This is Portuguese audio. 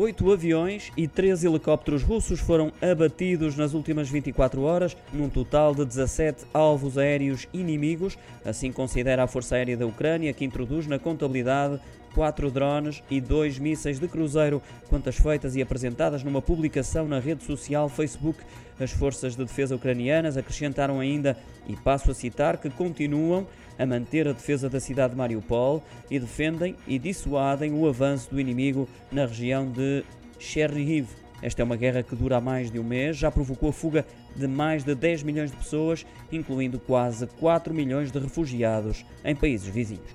Oito aviões e três helicópteros russos foram abatidos nas últimas 24 horas, num total de 17 alvos aéreos inimigos, assim considera a Força Aérea da Ucrânia, que introduz na contabilidade quatro drones e dois mísseis de cruzeiro, quantas feitas e apresentadas numa publicação na rede social Facebook. As forças de defesa ucranianas acrescentaram ainda, e passo a citar, que continuam a manter a defesa da cidade de Mariupol e defendem e dissuadem o avanço do inimigo na região de Chernihiv. Esta é uma guerra que dura há mais de um mês, já provocou a fuga de mais de 10 milhões de pessoas, incluindo quase 4 milhões de refugiados em países vizinhos.